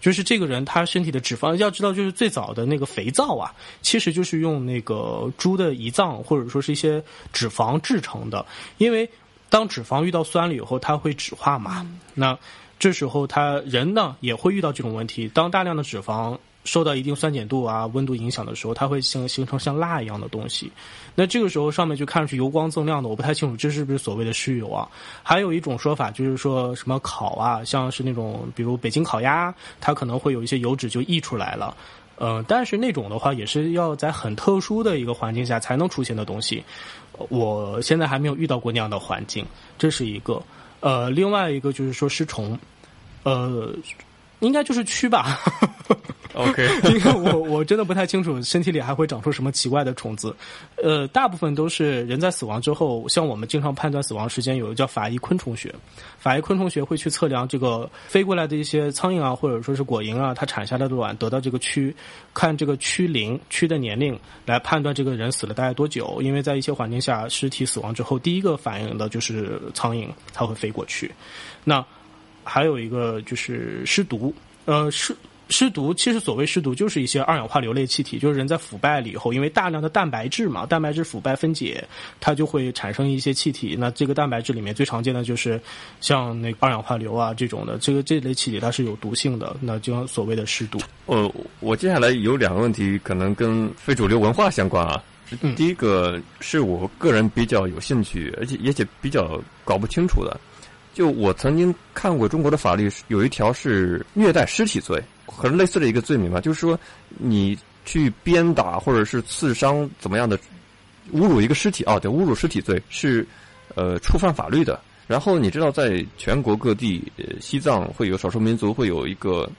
就是这个人，他身体的脂肪，要知道，就是最早的那个肥皂啊，其实就是用那个猪的胰脏或者说是一些脂肪制成的。因为当脂肪遇到酸了以后，它会脂化嘛。那这时候，他人呢也会遇到这种问题。当大量的脂肪。受到一定酸碱度啊、温度影响的时候，它会形形成像蜡一样的东西。那这个时候上面就看上去油光锃亮的，我不太清楚这是不是所谓的尸油啊？还有一种说法就是说什么烤啊，像是那种比如北京烤鸭，它可能会有一些油脂就溢出来了。呃，但是那种的话也是要在很特殊的一个环境下才能出现的东西。我现在还没有遇到过那样的环境，这是一个。呃，另外一个就是说尸虫，呃，应该就是蛆吧。OK，因为我我真的不太清楚身体里还会长出什么奇怪的虫子，呃，大部分都是人在死亡之后，像我们经常判断死亡时间，有个叫法医昆虫学，法医昆虫学会去测量这个飞过来的一些苍蝇啊，或者说是果蝇啊，它产下来的卵得到这个蛆，看这个蛆龄蛆的年龄来判断这个人死了大概多久，因为在一些环境下，尸体死亡之后第一个反应的就是苍蝇，它会飞过去。那还有一个就是尸毒，呃，尸。尸毒其实所谓尸毒就是一些二氧化硫类气体，就是人在腐败了以后，因为大量的蛋白质嘛，蛋白质腐败分解，它就会产生一些气体。那这个蛋白质里面最常见的就是像那个二氧化硫啊这种的，这个这类气体它是有毒性的，那就所谓的尸毒。呃，我接下来有两个问题，可能跟非主流文化相关啊。第一个是我个人比较有兴趣，而且而且比较搞不清楚的。就我曾经看过中国的法律，有一条是虐待尸体罪，可能类似的一个罪名吧。就是说，你去鞭打或者是刺伤怎么样的，侮辱一个尸体啊，对，侮辱尸体罪是呃触犯法律的。然后你知道，在全国各地，西藏会有少数民族会有一个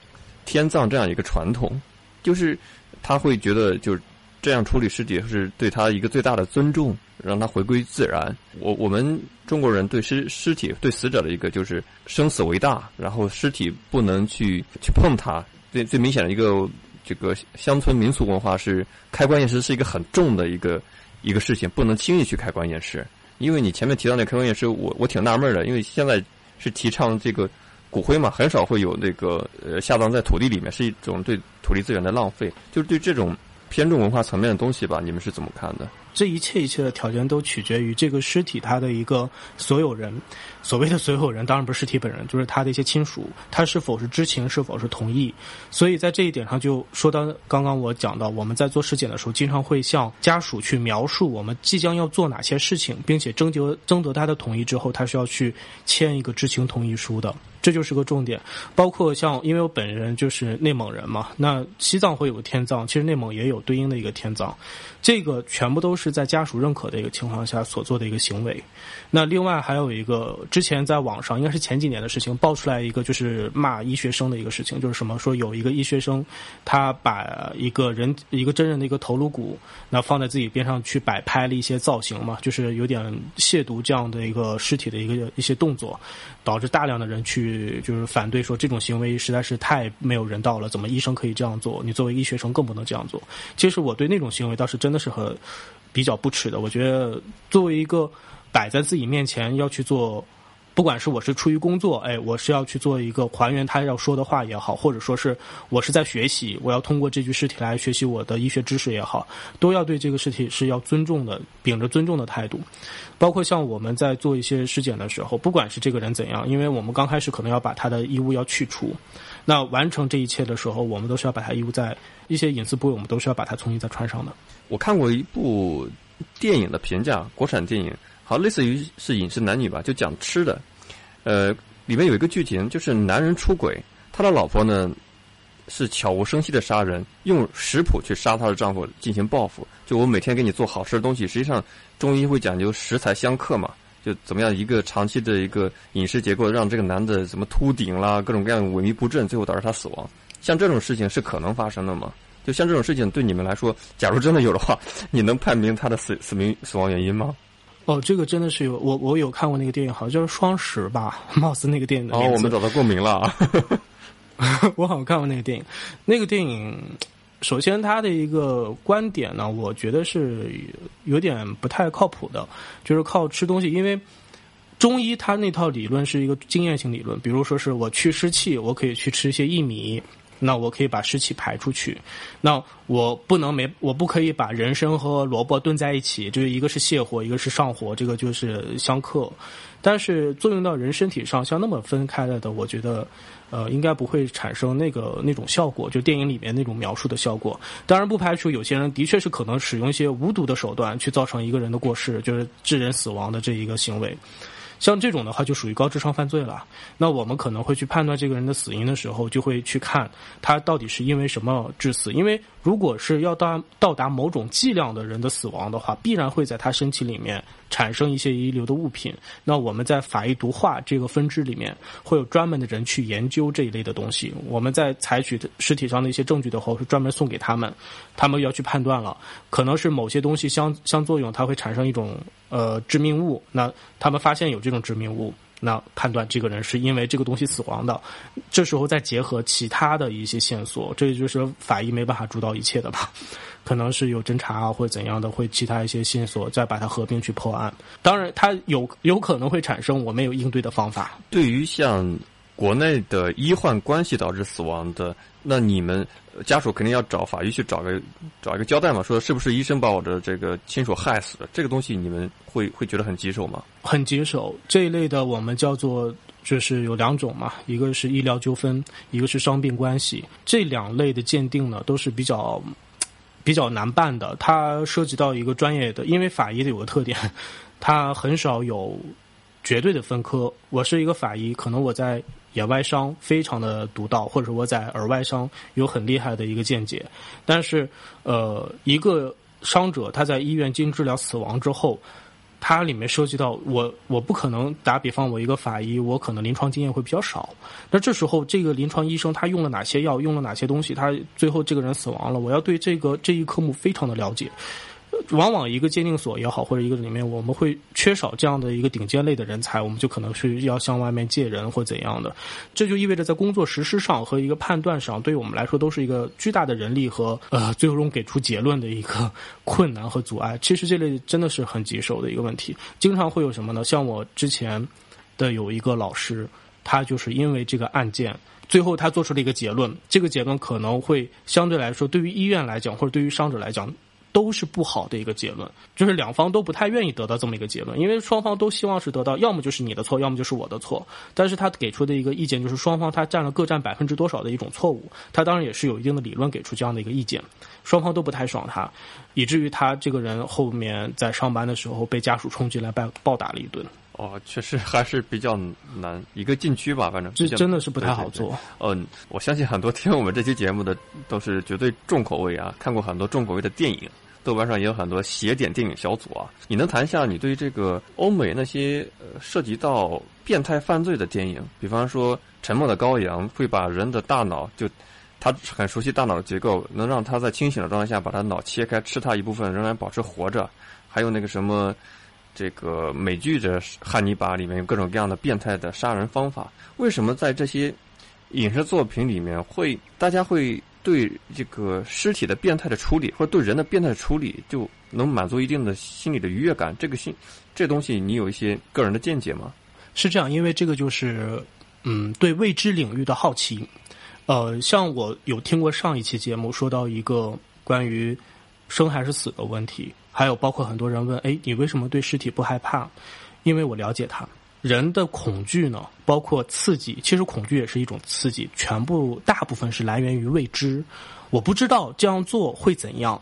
天葬这样一个传统，就是他会觉得就是这样处理尸体是对他一个最大的尊重。让它回归自然。我我们中国人对尸尸体对死者的一个就是生死为大，然后尸体不能去去碰它。最最明显的一个这个乡村民俗文化是开棺验尸是一个很重的一个一个事情，不能轻易去开棺验尸。因为你前面提到那开棺验尸，我我挺纳闷的，因为现在是提倡这个骨灰嘛，很少会有那个呃下葬在土地里面，是一种对土地资源的浪费。就是对这种偏重文化层面的东西吧，你们是怎么看的？这一切一切的条件都取决于这个尸体它的一个所有人，所谓的所有人当然不是尸体本人，就是他的一些亲属，他是否是知情，是否是同意。所以在这一点上，就说到刚刚我讲到，我们在做尸检的时候，经常会向家属去描述我们即将要做哪些事情，并且征得征得他的同意之后，他是要去签一个知情同意书的。这就是个重点。包括像，因为我本人就是内蒙人嘛，那西藏会有个天葬，其实内蒙也有对应的一个天葬，这个全部都是在家属认可的一个情况下所做的一个行为。那另外还有一个，之前在网上应该是前几年的事情，爆出来一个就是骂医学生的一个事情，就是什么说有一个医学生，他把一个人一个真人的一个头颅骨，那放在自己边上去摆拍了一些造型嘛，就是有点亵渎这样的一个尸体的一个一些动作，导致大量的人去就是反对说这种行为实在是太没有人道了，怎么医生可以这样做？你作为医学生更不能这样做。其实我对那种行为倒是真的是很比较不耻的。我觉得作为一个摆在自己面前要去做，不管是我是出于工作，哎，我是要去做一个还原他要说的话也好，或者说是我是在学习，我要通过这具尸体来学习我的医学知识也好，都要对这个尸体是要尊重的，秉着尊重的态度。包括像我们在做一些尸检的时候，不管是这个人怎样，因为我们刚开始可能要把他的衣物要去除，那完成这一切的时候，我们都是要把它衣物在一些隐私部位，我们都是要把它重新再穿上的。我看过一部电影的评价，国产电影。好，类似于是饮食男女吧，就讲吃的。呃，里面有一个剧情，就是男人出轨，他的老婆呢是悄无声息的杀人，用食谱去杀他的丈夫进行报复。就我每天给你做好吃的东西，实际上中医会讲究食材相克嘛，就怎么样一个长期的一个饮食结构，让这个男的怎么秃顶啦，各种各样萎靡不振，最后导致他死亡。像这种事情是可能发生的吗？就像这种事情对你们来说，假如真的有的话，你能判明他的死死明死亡原因吗？哦，这个真的是有我，我有看过那个电影，好像叫《双十》吧，貌似那个电影的哦，我们找到共鸣了。我好像看过那个电影，那个电影，首先他的一个观点呢，我觉得是有点不太靠谱的，就是靠吃东西，因为中医它那套理论是一个经验性理论，比如说是我祛湿气，我可以去吃一些薏米。那我可以把湿气排出去，那我不能没我不可以把人参和萝卜炖在一起，就是一个是泻火，一个是上火，这个就是相克。但是作用到人身体上，像那么分开了的，我觉得，呃，应该不会产生那个那种效果，就电影里面那种描述的效果。当然，不排除有些人的确是可能使用一些无毒的手段去造成一个人的过世，就是致人死亡的这一个行为。像这种的话，就属于高智商犯罪了。那我们可能会去判断这个人的死因的时候，就会去看他到底是因为什么致死。因为如果是要到到达某种剂量的人的死亡的话，必然会在他身体里面产生一些遗留的物品。那我们在法医毒化这个分支里面，会有专门的人去研究这一类的东西。我们在采取尸体上的一些证据的后，是专门送给他们，他们要去判断了，可能是某些东西相相作用，它会产生一种。呃，致命物，那他们发现有这种致命物，那判断这个人是因为这个东西死亡的。这时候再结合其他的一些线索，这也就是法医没办法主导一切的吧？可能是有侦查啊，或怎样的，会其他一些线索再把它合并去破案。当然，它有有可能会产生我没有应对的方法。对于像国内的医患关系导致死亡的。那你们家属肯定要找法医去找个找一个交代嘛？说是不是医生把我的这个亲属害死的？这个东西你们会会觉得很棘手吗？很棘手。这一类的我们叫做就是有两种嘛，一个是医疗纠纷，一个是伤病关系。这两类的鉴定呢，都是比较比较难办的。它涉及到一个专业的，因为法医的有个特点，它很少有绝对的分科。我是一个法医，可能我在。眼外伤非常的独到，或者我在耳外伤有很厉害的一个见解，但是，呃，一个伤者他在医院经治疗死亡之后，它里面涉及到我，我不可能打比方，我一个法医，我可能临床经验会比较少，那这时候这个临床医生他用了哪些药，用了哪些东西，他最后这个人死亡了，我要对这个这一科目非常的了解。往往一个鉴定所也好，或者一个里面，我们会缺少这样的一个顶尖类的人才，我们就可能是要向外面借人或怎样的。这就意味着在工作实施上和一个判断上，对于我们来说都是一个巨大的人力和呃最终给出结论的一个 困难和阻碍。其实这类真的是很棘手的一个问题。经常会有什么呢？像我之前的有一个老师，他就是因为这个案件，最后他做出了一个结论，这个结论可能会相对来说，对于医院来讲，或者对于伤者来讲。都是不好的一个结论，就是两方都不太愿意得到这么一个结论，因为双方都希望是得到，要么就是你的错，要么就是我的错。但是他给出的一个意见就是双方他占了各占百分之多少的一种错误，他当然也是有一定的理论给出这样的一个意见，双方都不太爽他，以至于他这个人后面在上班的时候被家属冲进来暴暴打了一顿。哦，确实还是比较难，一个禁区吧，反正这真的是不太好做。嗯，我相信很多听我们这期节目的都是绝对重口味啊，看过很多重口味的电影，豆瓣上也有很多邪点电影小组啊。你能谈一下你对这个欧美那些呃涉及到变态犯罪的电影，比方说《沉默的羔羊》，会把人的大脑就他很熟悉大脑的结构，能让他在清醒的状态下把他脑切开，吃他一部分，仍然保持活着。还有那个什么。这个美剧的《汉尼拔》里面有各种各样的变态的杀人方法，为什么在这些影视作品里面会大家会对这个尸体的变态的处理，或者对人的变态处理，就能满足一定的心理的愉悦感？这个心这东西，你有一些个人的见解吗？是这样，因为这个就是嗯，对未知领域的好奇。呃，像我有听过上一期节目说到一个关于生还是死的问题。还有包括很多人问，哎，你为什么对尸体不害怕？因为我了解他人的恐惧呢，包括刺激，其实恐惧也是一种刺激，全部大部分是来源于未知。我不知道这样做会怎样，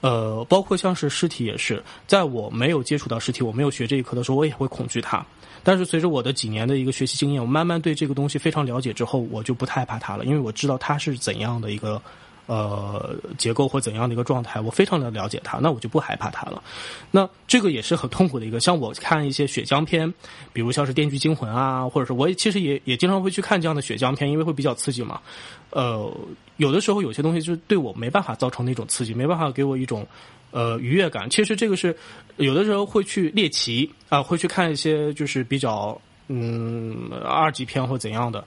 呃，包括像是尸体也是，在我没有接触到尸体，我没有学这一课的时候，我也会恐惧它。但是随着我的几年的一个学习经验，我慢慢对这个东西非常了解之后，我就不太害怕它了，因为我知道它是怎样的一个。呃，结构或怎样的一个状态，我非常的了解它，那我就不害怕它了。那这个也是很痛苦的一个，像我看一些血浆片，比如像是《电锯惊魂》啊，或者是我其实也也经常会去看这样的血浆片，因为会比较刺激嘛。呃，有的时候有些东西就是对我没办法造成那种刺激，没办法给我一种呃愉悦感。其实这个是有的时候会去猎奇啊，会去看一些就是比较嗯二级片或怎样的，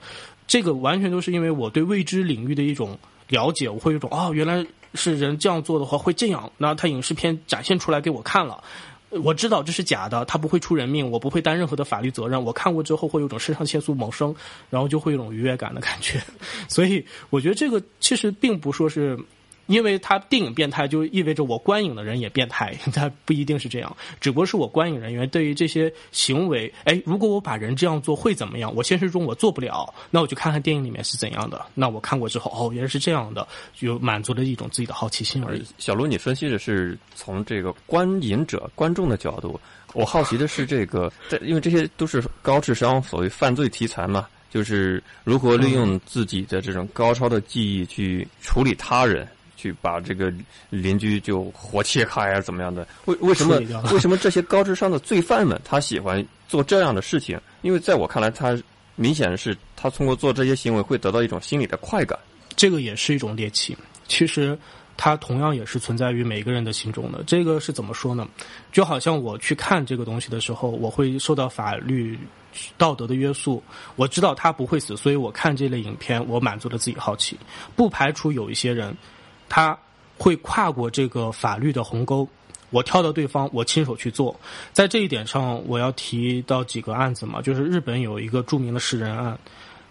这个完全都是因为我对未知领域的一种。了解，我会有种哦，原来是人这样做的话会这样。那他影视片展现出来给我看了，我知道这是假的，他不会出人命，我不会担任何的法律责任。我看过之后会有种肾上腺素猛升，然后就会有种愉悦感的感觉。所以我觉得这个其实并不说是。因为他电影变态，就意味着我观影的人也变态，他不一定是这样，只不过是我观影人员对于这些行为，哎，如果我把人这样做会怎么样？我现实中我做不了，那我就看看电影里面是怎样的。那我看过之后，哦，原来是这样的，就满足了一种自己的好奇心而已。小卢，你分析的是从这个观影者、观众的角度，我好奇的是这个，在因为这些都是高智商所谓犯罪题材嘛，就是如何利用自己的这种高超的技艺去处理他人。去把这个邻居就活切开啊，怎么样的？为为什么 为什么这些高智商的罪犯们他喜欢做这样的事情？因为在我看来，他明显是他通过做这些行为会得到一种心理的快感。这个也是一种猎奇，其实它同样也是存在于每个人的心中的。这个是怎么说呢？就好像我去看这个东西的时候，我会受到法律道德的约束，我知道他不会死，所以我看这类影片，我满足了自己好奇。不排除有一些人。他会跨过这个法律的鸿沟，我跳到对方，我亲手去做。在这一点上，我要提到几个案子嘛，就是日本有一个著名的食人案，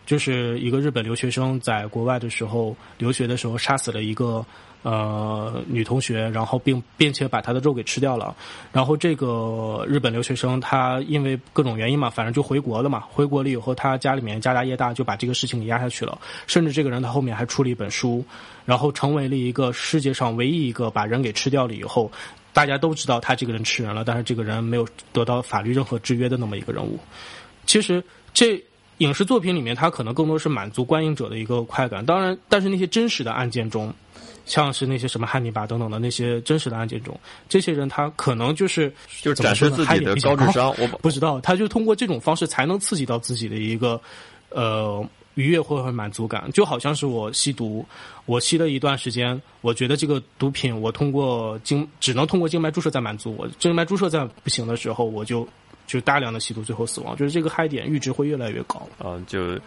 就是一个日本留学生在国外的时候留学的时候杀死了一个。呃，女同学，然后并并且把她的肉给吃掉了，然后这个日本留学生他因为各种原因嘛，反正就回国了嘛。回国了以后，他家里面家大业大，就把这个事情给压下去了。甚至这个人他后面还出了一本书，然后成为了一个世界上唯一一个把人给吃掉了以后，大家都知道他这个人吃人了，但是这个人没有得到法律任何制约的那么一个人物。其实这影视作品里面，他可能更多是满足观影者的一个快感。当然，但是那些真实的案件中。像是那些什么汉尼拔等等的那些真实的案件中，这些人他可能就是就是展示自己的高智商，我不知道，他就通过这种方式才能刺激到自己的一个呃愉悦或者满足感，就好像是我吸毒，我吸了一段时间，我觉得这个毒品我通过经只能通过静脉注射在满足我，静脉注射在不行的时候，我就就大量的吸毒，最后死亡，就是这个嗨点阈值会越来越高嗯，就。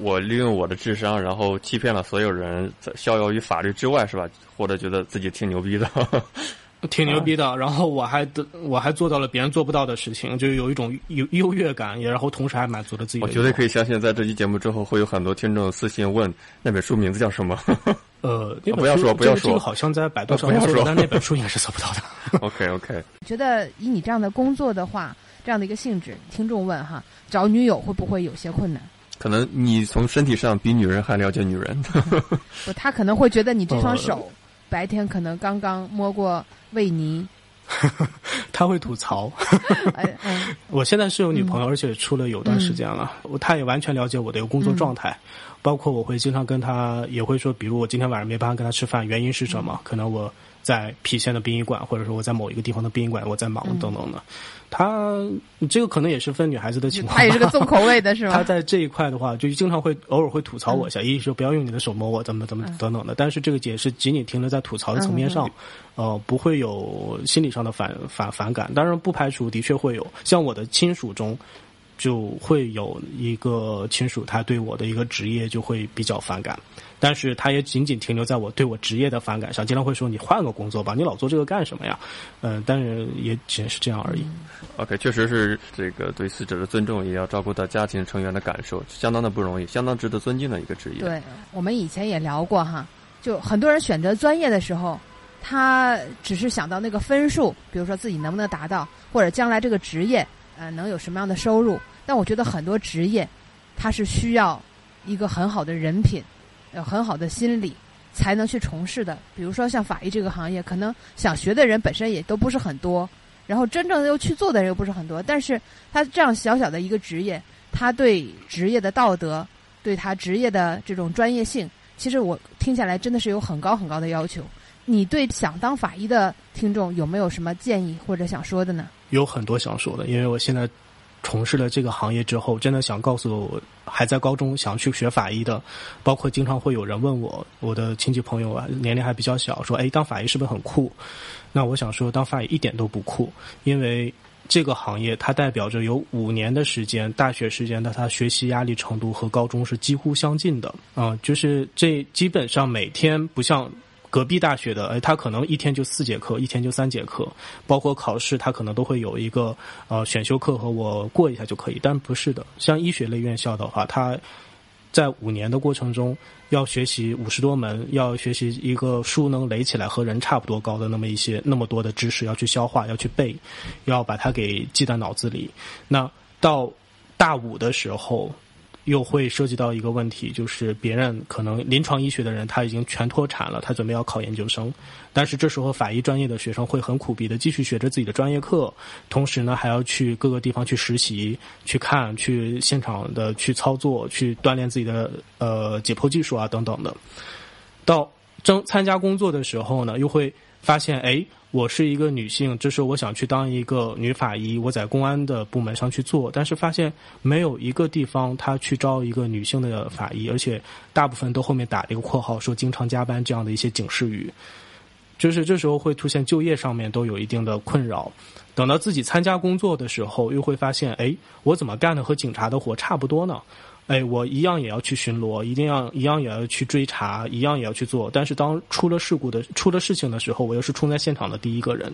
我利用我的智商，然后欺骗了所有人，逍遥于法律之外，是吧？或者觉得自己挺牛逼的，挺牛逼的。然后我还得，我还做到了别人做不到的事情，就有一种优优越感，也然后同时还满足了自己。我绝对可以相信，在这期节目之后，会有很多听众私信问 那本书名字叫什么。呃，不要说，不要说，这个好像在百度上搜，但那本书应该是搜不到的。OK OK。觉得以你这样的工作的话，这样的一个性质，听众问哈，找女友会不会有些困难？可能你从身体上比女人还了解女人，不，他可能会觉得你这双手白天可能刚刚摸过维尼，他会吐槽。我现在是有女朋友，而且处了有段时间了，我他也完全了解我的一个工作状态，包括我会经常跟他也会说，比如我今天晚上没办法跟他吃饭，原因是什么？可能我在郫县的殡仪馆，或者说我在某一个地方的殡仪馆，我在忙等等的。他这个可能也是分女孩子的情况吧，他也是个重口味的是吧？他在这一块的话，就经常会偶尔会吐槽我一下，一说不要用你的手摸我，怎么怎么等等的。但是这个解释仅仅停留在吐槽的层面上，呃，不会有心理上的反反反感。当然不排除的确会有，像我的亲属中。就会有一个亲属，他对我的一个职业就会比较反感，但是他也仅仅停留在我对我职业的反感上，经常会说你换个工作吧，你老做这个干什么呀？嗯、但是也仅是这样而已。OK，确实是这个对死者的尊重，也要照顾到家庭成员的感受，相当的不容易，相当值得尊敬的一个职业。对，我们以前也聊过哈，就很多人选择专业的时候，他只是想到那个分数，比如说自己能不能达到，或者将来这个职业呃能有什么样的收入。但我觉得很多职业，它是需要一个很好的人品，有很好的心理，才能去从事的。比如说像法医这个行业，可能想学的人本身也都不是很多，然后真正又去做的人又不是很多。但是他这样小小的一个职业，他对职业的道德，对他职业的这种专业性，其实我听下来真的是有很高很高的要求。你对想当法医的听众有没有什么建议或者想说的呢？有很多想说的，因为我现在从事了这个行业之后，真的想告诉还在高中想去学法医的，包括经常会有人问我，我的亲戚朋友啊，年龄还比较小，说，哎，当法医是不是很酷？那我想说，当法医一点都不酷，因为这个行业它代表着有五年的时间，大学时间的他学习压力程度和高中是几乎相近的啊、就是这基本上每天不像。隔壁大学的，哎，他可能一天就四节课，一天就三节课，包括考试，他可能都会有一个呃选修课和我过一下就可以。但不是的，像医学类院校的话，它在五年的过程中要学习五十多门，要学习一个书能垒起来和人差不多高的那么一些那么多的知识要去消化，要去背，要把它给记在脑子里。那到大五的时候。又会涉及到一个问题，就是别人可能临床医学的人他已经全脱产了，他准备要考研究生，但是这时候法医专业的学生会很苦逼的继续学着自己的专业课，同时呢还要去各个地方去实习、去看、去现场的去操作、去锻炼自己的呃解剖技术啊等等的。到征参加工作的时候呢，又会发现，哎，我是一个女性，这是我想去当一个女法医，我在公安的部门上去做，但是发现没有一个地方他去招一个女性的法医，而且大部分都后面打了一个括号，说经常加班这样的一些警示语，就是这时候会出现就业上面都有一定的困扰。等到自己参加工作的时候，又会发现，哎，我怎么干的和警察的活差不多呢？哎，我一样也要去巡逻，一定要一样也要去追查，一样也要去做。但是当出了事故的出了事情的时候，我又是冲在现场的第一个人。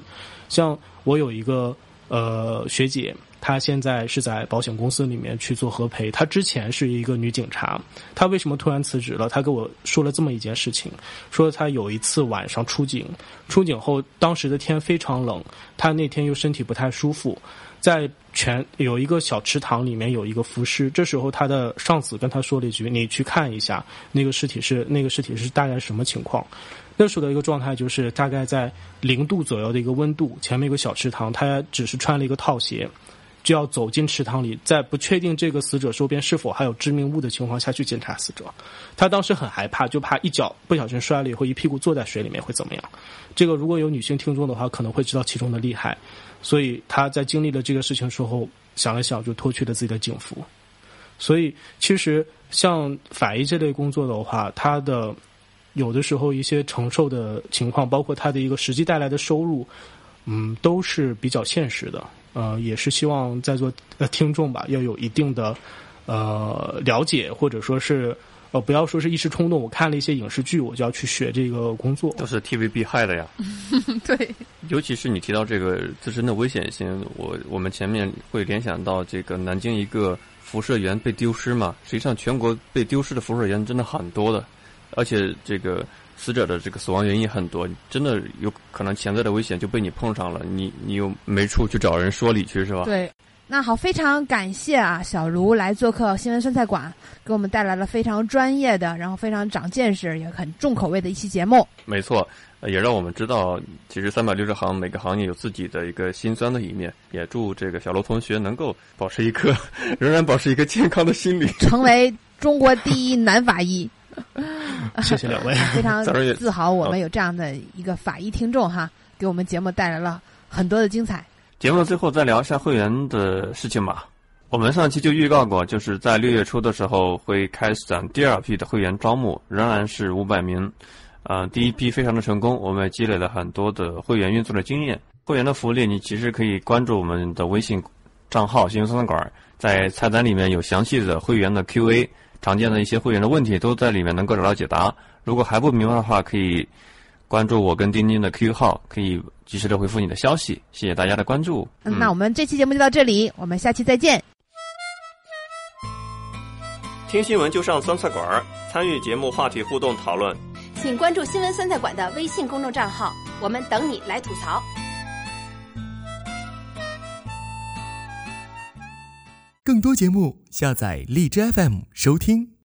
像我有一个呃学姐，她现在是在保险公司里面去做核赔。她之前是一个女警察，她为什么突然辞职了？她跟我说了这么一件事情，说她有一次晚上出警，出警后当时的天非常冷，她那天又身体不太舒服。在全有一个小池塘里面有一个浮尸，这时候他的上司跟他说了一句：“你去看一下那个尸体是那个尸体是大概什么情况。”那时候的一个状态就是大概在零度左右的一个温度，前面有个小池塘，他只是穿了一个套鞋，就要走进池塘里，在不确定这个死者周边是否还有致命物的情况下去检查死者。他当时很害怕，就怕一脚不小心摔了以后一屁股坐在水里面会怎么样。这个如果有女性听众的话，可能会知道其中的厉害。所以他在经历了这个事情之后，想了想就脱去了自己的警服。所以其实像法医这类工作的话，他的有的时候一些承受的情况，包括他的一个实际带来的收入，嗯，都是比较现实的。呃，也是希望在座的听众吧，要有一定的呃了解，或者说是呃不要说是一时冲动，我看了一些影视剧，我就要去学这个工作。都是 TVB 害的呀。对，尤其是你提到这个自身的危险性，我我们前面会联想到这个南京一个辐射源被丢失嘛。实际上，全国被丢失的辐射源真的很多的，而且这个死者的这个死亡原因很多，真的有可能潜在的危险就被你碰上了，你你又没处去找人说理去是吧？对，那好，非常感谢啊，小卢来做客新闻酸菜馆，给我们带来了非常专业的，然后非常长见识，也很重口味的一期节目。没错，也让我们知道，其实三百六十行每个行业有自己的一个辛酸的一面。也祝这个小卢同学能够保持一颗仍然保持一个健康的心理，成为中国第一男法医。谢谢两位，非常自豪，我们有这样的一个法医听众哈，给我们节目带来了很多的精彩。节目的最后再聊一下会员的事情吧。我们上期就预告过，就是在六月初的时候会开展第二批的会员招募，仍然是五百名。呃，第一批非常的成功，我们也积累了很多的会员运作的经验。会员的福利，你其实可以关注我们的微信账号“新闻餐馆”，在菜单里面有详细的会员的 Q&A，常见的一些会员的问题都在里面能够找到解答。如果还不明白的话，可以。关注我跟钉钉的 QQ 号，可以及时的回复你的消息。谢谢大家的关注。嗯，那我们这期节目就到这里，我们下期再见。听新闻就上酸菜馆，参与节目话题互动讨论，请关注新闻酸菜馆的微信公众账号，我们等你来吐槽。更多节目，下载荔枝 FM 收听。